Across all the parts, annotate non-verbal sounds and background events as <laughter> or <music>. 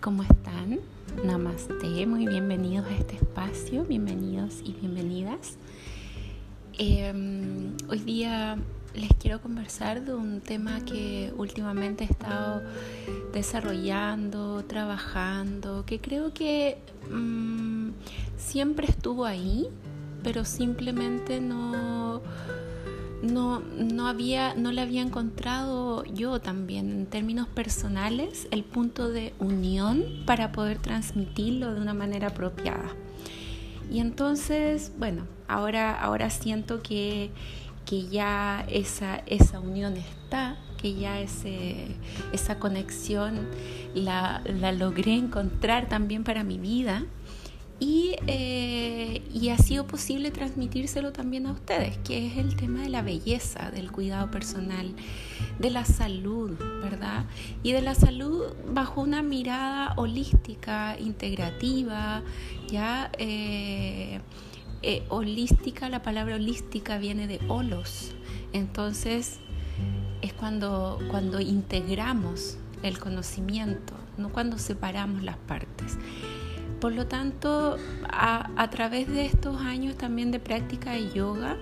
¿cómo están? Namaste, muy bienvenidos a este espacio, bienvenidos y bienvenidas. Em, hoy día les quiero conversar de un tema que últimamente he estado desarrollando, trabajando, que creo que mm, siempre estuvo ahí, pero simplemente no no, no, había, no le había encontrado yo también en términos personales el punto de unión para poder transmitirlo de una manera apropiada. Y entonces, bueno, ahora, ahora siento que, que ya esa, esa unión está, que ya ese, esa conexión la, la logré encontrar también para mi vida y, eh, y, ha sido posible transmitírselo también a ustedes, que es el tema de la belleza, del cuidado personal, de la salud, ¿verdad? Y de la salud bajo una mirada holística, integrativa, ya eh, eh, holística, la palabra holística viene de holos, entonces es cuando, cuando integramos el conocimiento, no cuando separamos las partes. Por lo tanto, a, través de estos años también de práctica de yoga,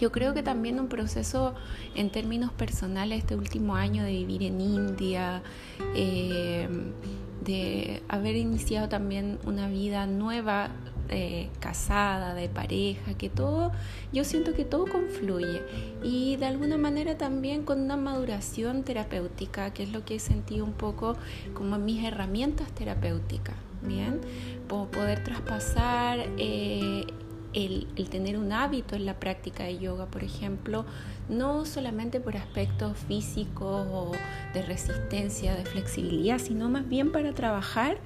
yo creo que también un proceso en términos personales este último año de vivir en India, eh, de haber iniciado también una vida nueva, eh, casada, de pareja, que todo, yo siento que todo confluye y de alguna manera también con una maduración terapéutica, que es lo que he sentido un poco como mis herramientas terapéuticas. Bien, poder traspasar eh, el, tener un hábito en la práctica de yoga, por ejemplo, no solamente por aspectos físicos o de resistencia, de flexibilidad, sino más bien para trabajar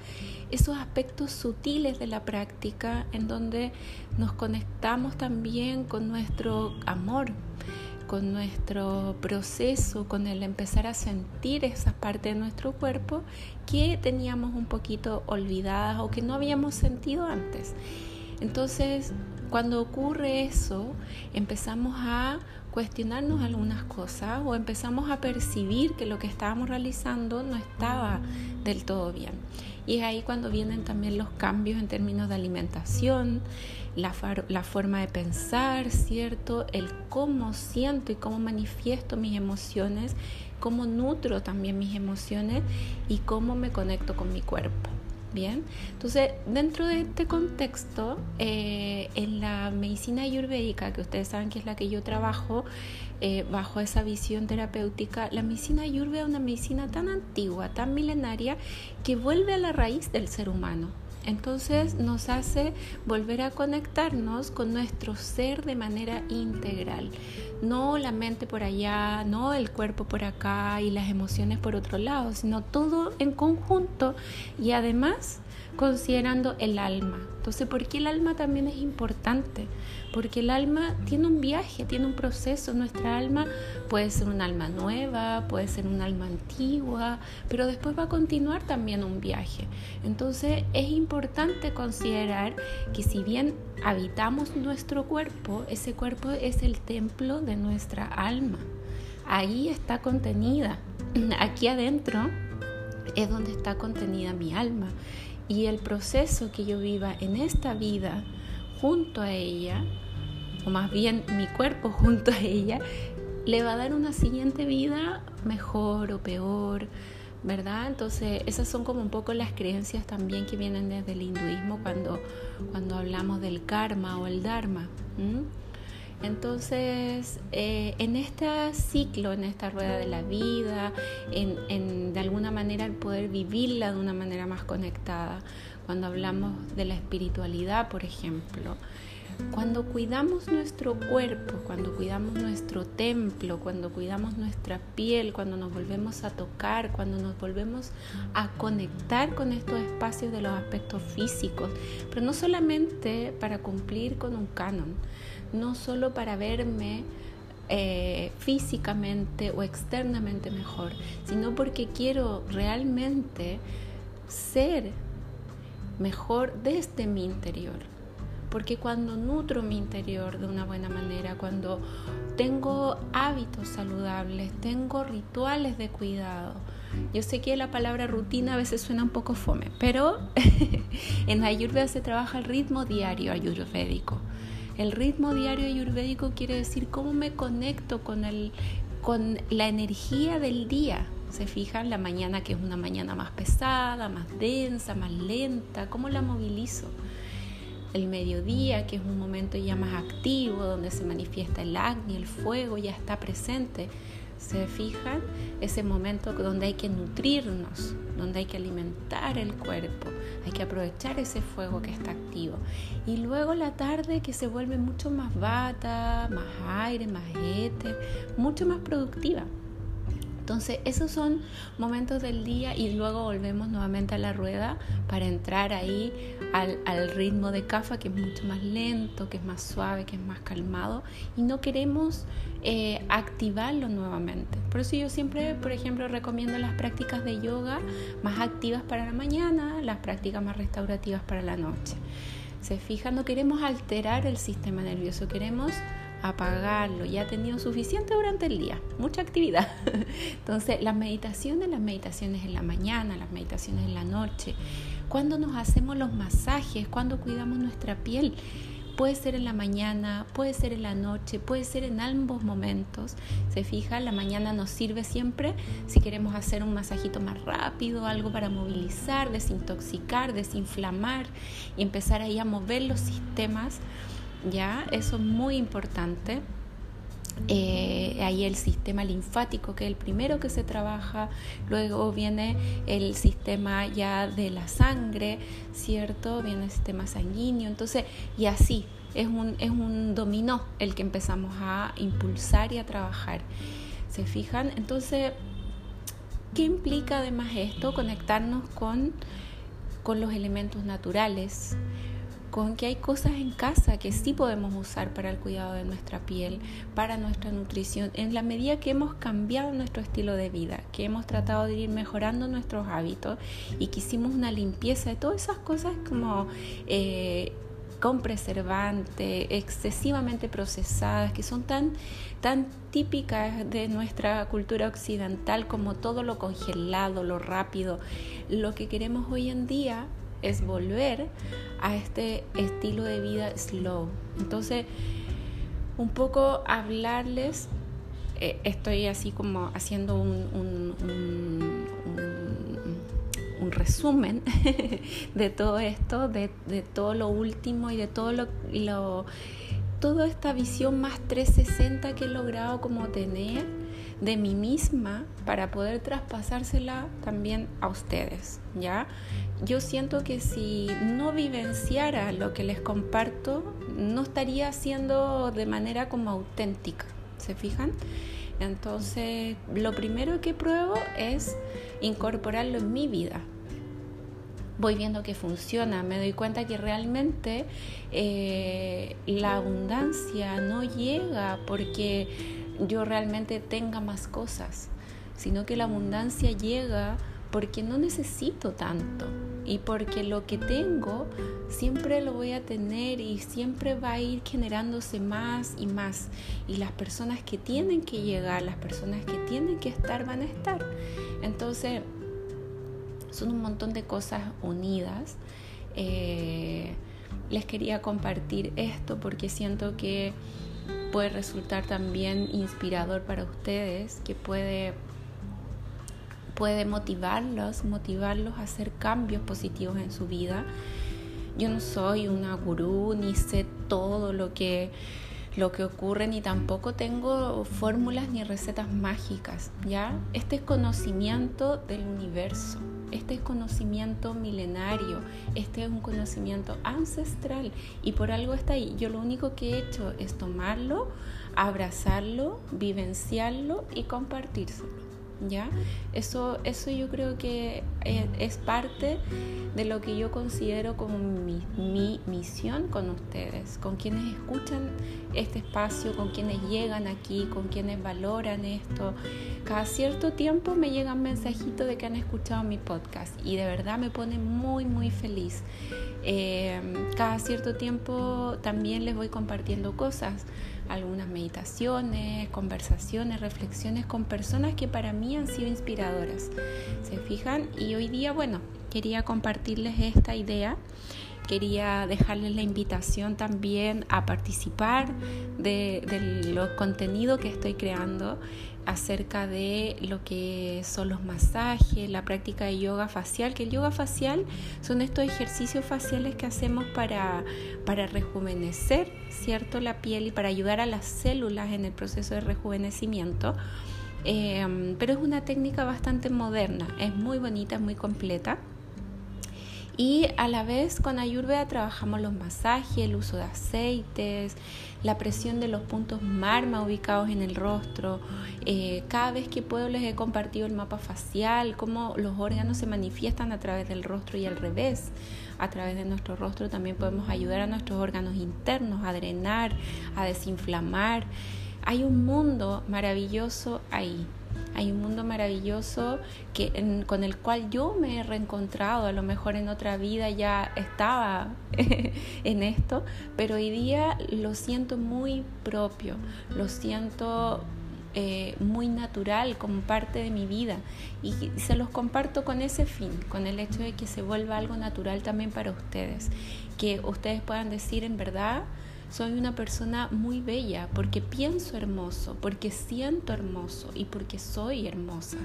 esos aspectos sutiles de la práctica en donde nos conectamos también con nuestro amor con nuestro proceso, con el empezar a sentir esa parte de nuestro cuerpo que teníamos un poquito olvidadas o que no habíamos sentido antes. Entonces, cuando ocurre eso, empezamos a cuestionarnos algunas cosas o empezamos a percibir que lo que estábamos realizando no estaba del todo bien. Y es ahí cuando vienen también los cambios en términos de alimentación, la, la, forma de pensar, ¿cierto? El cómo siento y cómo manifiesto mis emociones, cómo nutro también mis emociones y cómo me conecto con mi cuerpo. Bien, entonces dentro de este contexto, eh, en la medicina ayurvédica, que ustedes saben que es la que yo trabajo, eh, bajo esa visión terapéutica, la medicina ayurveda es una medicina tan antigua, tan milenaria, que vuelve a la raíz del ser humano. Entonces nos hace volver a conectarnos con nuestro ser de manera integral. No la mente por allá, no el cuerpo por acá y las emociones por otro lado, sino todo en conjunto y además considerando el alma. Entonces, ¿por qué el alma también es importante? Porque el alma tiene un viaje, tiene un proceso. Nuestra alma puede ser un alma nueva, puede ser un alma antigua, pero después va a continuar también un viaje. Entonces, es importante considerar que si bien habitamos nuestro cuerpo, ese cuerpo es el templo de nuestra alma. Ahí está contenida. <clears throat> Aquí adentro es donde está contenida mi alma y el proceso que yo viva en esta vida junto a ella, o más bien mi cuerpo <laughs> junto a ella, le va a dar una siguiente vida mejor o peor, ¿verdad? Entonces esas son como un poco las creencias también que vienen desde el hinduismo cuando, cuando hablamos del karma o el dharma. Entonces, eh, en este ciclo, en esta rueda de la vida, en, de alguna manera el poder vivirla de una manera más conectada, cuando hablamos de la espiritualidad, por ejemplo, cuando cuidamos nuestro cuerpo, cuando cuidamos nuestro templo, cuando cuidamos nuestra piel, cuando nos volvemos a tocar, cuando nos volvemos a conectar con estos espacios de los aspectos físicos, pero no solamente para cumplir con un canon, no solo para verme eh, físicamente o externamente mejor, sino porque quiero realmente ser mejor desde mi interior. Porque cuando nutro mi interior de una buena manera, cuando tengo hábitos saludables, tengo rituales de cuidado, Yo sé que la palabra rutina a veces suena un poco fome, pero <laughs> en Ayurveda se trabaja el ritmo diario ayurvédico. El ritmo diario ayurvédico quiere decir cómo me conecto con, el, con la energía del día. Se fijan la mañana que es una mañana más pesada, más densa, más lenta, cómo la movilizo el mediodía, que es un momento ya más activo, donde se manifiesta el acné, el fuego ya está presente. ¿Se fijan? Ese momento donde hay que nutrirnos, donde hay que alimentar el cuerpo, hay que aprovechar ese fuego que está activo. Y luego la tarde que se vuelve mucho más bata, más aire, más éter, mucho más productiva. Entonces, esos son momentos del día y luego volvemos nuevamente a la rueda para entrar ahí al, ritmo de CAFA, que es mucho más lento, que es más suave, que es más calmado, y no queremos eh, activarlo nuevamente. Por eso yo siempre, por ejemplo, recomiendo las prácticas de yoga más activas para la mañana, las prácticas más restaurativas para la noche. Se fijan, no queremos alterar el sistema nervioso, queremos apagarlo, ya ha tenido suficiente durante el día, mucha actividad. <laughs> Entonces, las meditaciones, las meditaciones en la mañana, las meditaciones en la noche, cuando nos hacemos los masajes, cuando cuidamos nuestra piel, puede ser en la mañana, puede ser en la noche, puede ser en ambos momentos. Se fija, la mañana nos sirve siempre si queremos hacer un masajito más rápido, algo para movilizar, desintoxicar, desinflamar y empezar ahí a mover los sistemas ¿ya? Eso es muy importante. Eh, ahí el sistema linfático, que es el primero que se trabaja, luego viene el sistema ya de la sangre, ¿cierto? Viene el sistema sanguíneo, entonces, y así, es un, es un dominó el que empezamos a impulsar y a trabajar. ¿Se fijan? Entonces, ¿qué implica además esto? Conectarnos con, con los elementos naturales, con que hay cosas en casa que sí podemos usar para el cuidado de nuestra piel, para nuestra nutrición, en la medida que hemos cambiado nuestro estilo de vida, que hemos tratado de ir mejorando nuestros hábitos y que hicimos una limpieza de todas esas cosas como... Eh, con preservante, excesivamente procesadas, que son tan, tan típicas de nuestra cultura occidental como todo lo congelado, lo rápido. Lo que queremos hoy en día es volver a este estilo de vida slow. Entonces, un poco hablarles, eh, estoy así como haciendo un, un, resumen <laughs> de todo esto, de, de, todo lo último y de todo lo, lo, toda esta visión más 360 que he logrado como tener de mí misma para poder traspasársela también a ustedes, ¿ya? Yo siento que si no vivenciara lo que les comparto, no estaría haciendo de manera como auténtica, ¿se fijan? Entonces, lo primero que pruebo es incorporarlo en mi vida, voy viendo que funciona, me doy cuenta que realmente eh, la abundancia no llega porque yo realmente tenga más cosas, sino que la abundancia llega porque no necesito tanto y porque lo que tengo siempre lo voy a tener y siempre va a ir generándose más y más y las personas que tienen que llegar, las personas que tienen que estar van a estar. Entonces son un montón de cosas unidas. Eh, les quería compartir esto porque siento que puede resultar también inspirador para ustedes, que puede, puede motivarlos, motivarlos a hacer cambios positivos en su vida. Yo no soy una gurú ni sé todo lo que lo que ocurre ni tampoco tengo fórmulas ni recetas mágicas, ¿ya? Este es conocimiento del universo, este es conocimiento milenario, este es un conocimiento ancestral y por algo está ahí. Yo lo único que he hecho es tomarlo, abrazarlo, vivenciarlo y compartírselo. ¿Ya? Eso, eso yo creo que es, parte de lo que yo considero como mi, mi, misión con ustedes, con quienes escuchan este espacio, con quienes llegan aquí, con quienes valoran esto. Cada cierto tiempo me llegan mensajitos de que han escuchado mi podcast y de verdad me pone muy, muy feliz. Eh, cada cierto tiempo también les voy compartiendo cosas, algunas meditaciones, conversaciones, reflexiones con personas que para mí han sido inspiradoras. ¿Se fijan? Y hoy día, bueno, quería compartirles esta idea quería dejarles la invitación también a participar de, de los contenidos que estoy creando acerca de lo que son los masajes, la práctica de yoga facial, que el yoga facial son estos ejercicios faciales que hacemos para, para rejuvenecer, ¿cierto? La piel y para ayudar a las células en el proceso de rejuvenecimiento. Eh, pero es una técnica bastante moderna, es muy bonita, es muy completa. Y a la vez con Ayurveda trabajamos los masajes, el uso de aceites, la presión de los puntos marma ubicados en el rostro. Eh, cada vez que puedo les he compartido el mapa facial, cómo los órganos se manifiestan a través del rostro y al revés. A través de nuestro rostro también podemos ayudar a nuestros órganos internos a drenar, a desinflamar. Hay un mundo maravilloso ahí. Hay un mundo maravilloso que, con el cual yo me he reencontrado. A lo mejor en otra vida ya estaba <laughs> en esto, pero hoy día lo siento muy propio, lo siento eh, muy natural como parte de mi vida y se los comparto con ese fin, con el hecho de que se vuelva algo natural también para ustedes, que ustedes puedan decir en verdad soy una persona muy bella porque pienso hermoso, porque siento hermoso y porque soy hermosa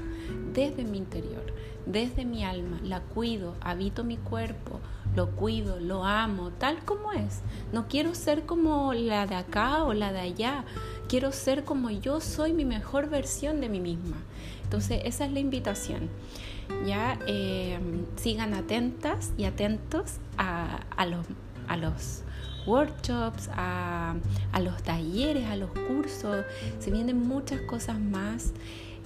desde mi interior, desde mi alma. La cuido, habito mi cuerpo, lo cuido, lo amo, tal como es. No quiero ser como la de acá o la de allá. Quiero ser como yo soy mi mejor versión de mí misma. Entonces esa es la invitación. Ya eh, sigan atentas y atentos a, a los, a los workshops, a, los talleres, a los cursos, se vienen muchas cosas más.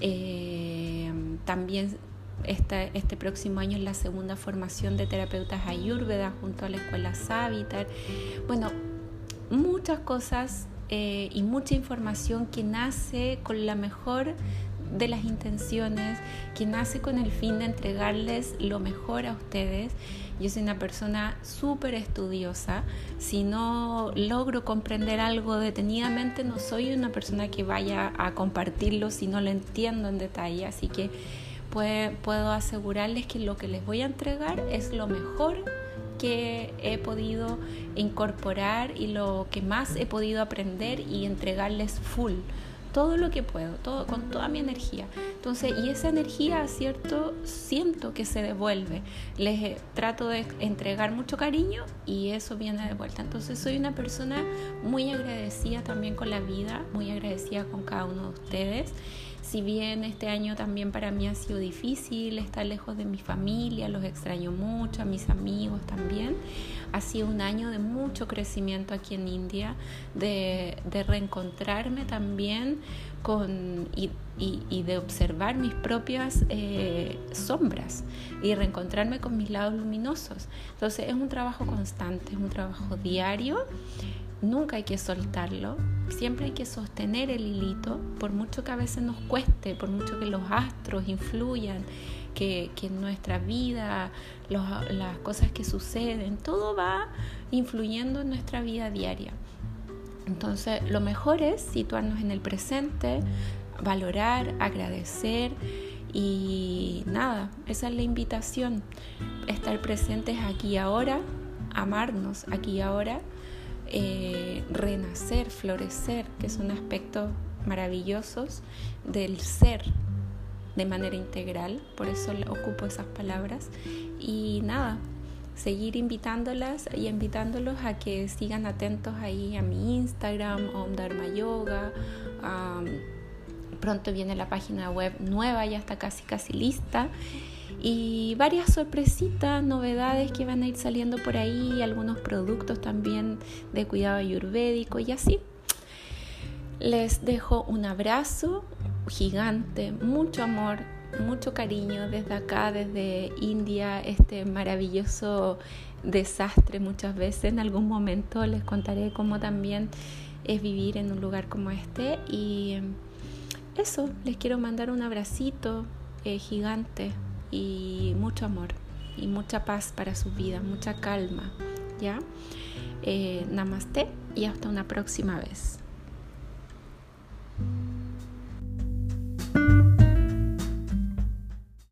Eh, también este, este próximo año es la segunda formación de terapeutas ayurveda junto a la escuela Savitar. Bueno, muchas cosas eh, y mucha información que nace con la mejor de las intenciones, que nace con el fin de entregarles lo mejor a ustedes. Yo soy una persona súper estudiosa. Si no logro comprender algo detenidamente, no soy una persona que vaya a compartirlo si no lo entiendo en detalle. Así que puedo asegurarles que lo que les voy a entregar es lo mejor que he podido incorporar y lo que más he podido aprender y entregarles full todo lo que puedo, todo, con toda mi energía. Entonces, y esa energía, ¿cierto? Siento que se devuelve. Les eh, trato de entregar mucho cariño y eso viene de vuelta. Entonces, soy una persona muy agradecida también con la vida, muy agradecida con cada uno de ustedes. Si bien este año también para mí ha sido difícil estar lejos de mi familia, los extraño mucho, a mis amigos también, ha sido un año de mucho crecimiento aquí en India, de, reencontrarme también con, y, de observar mis propias eh, sombras y reencontrarme con mis lados luminosos. Entonces es un trabajo constante, es un trabajo diario nunca hay que soltarlo, siempre hay que sostener el hilito, por mucho que a veces nos cueste, por mucho que los astros influyan, que, en nuestra vida, las cosas que suceden, todo va influyendo en nuestra vida diaria. Entonces, lo mejor es situarnos en el presente, valorar, agradecer y nada, esa es la invitación, estar presentes aquí y ahora, amarnos aquí y ahora eh, renacer, florecer, que son aspectos maravillosos del ser de manera integral, por eso ocupo esas palabras. Y nada, seguir invitándolas y invitándolos a que sigan atentos ahí a mi Instagram, Om Dharma Yoga. pronto viene la página web nueva, ya está casi casi lista y varias sorpresitas, novedades que van a ir saliendo por ahí, algunos productos también de cuidado ayurvédico y así. Les dejo un abrazo gigante, mucho amor, mucho cariño desde acá, desde India, este maravilloso desastre muchas veces. En algún momento les contaré cómo también es vivir en un lugar como este y eso, les quiero mandar un abracito eh, gigante y mucho amor. y mucha paz para su vida, mucha calma, ¿ya? Eh, namaste y hasta una próxima vez.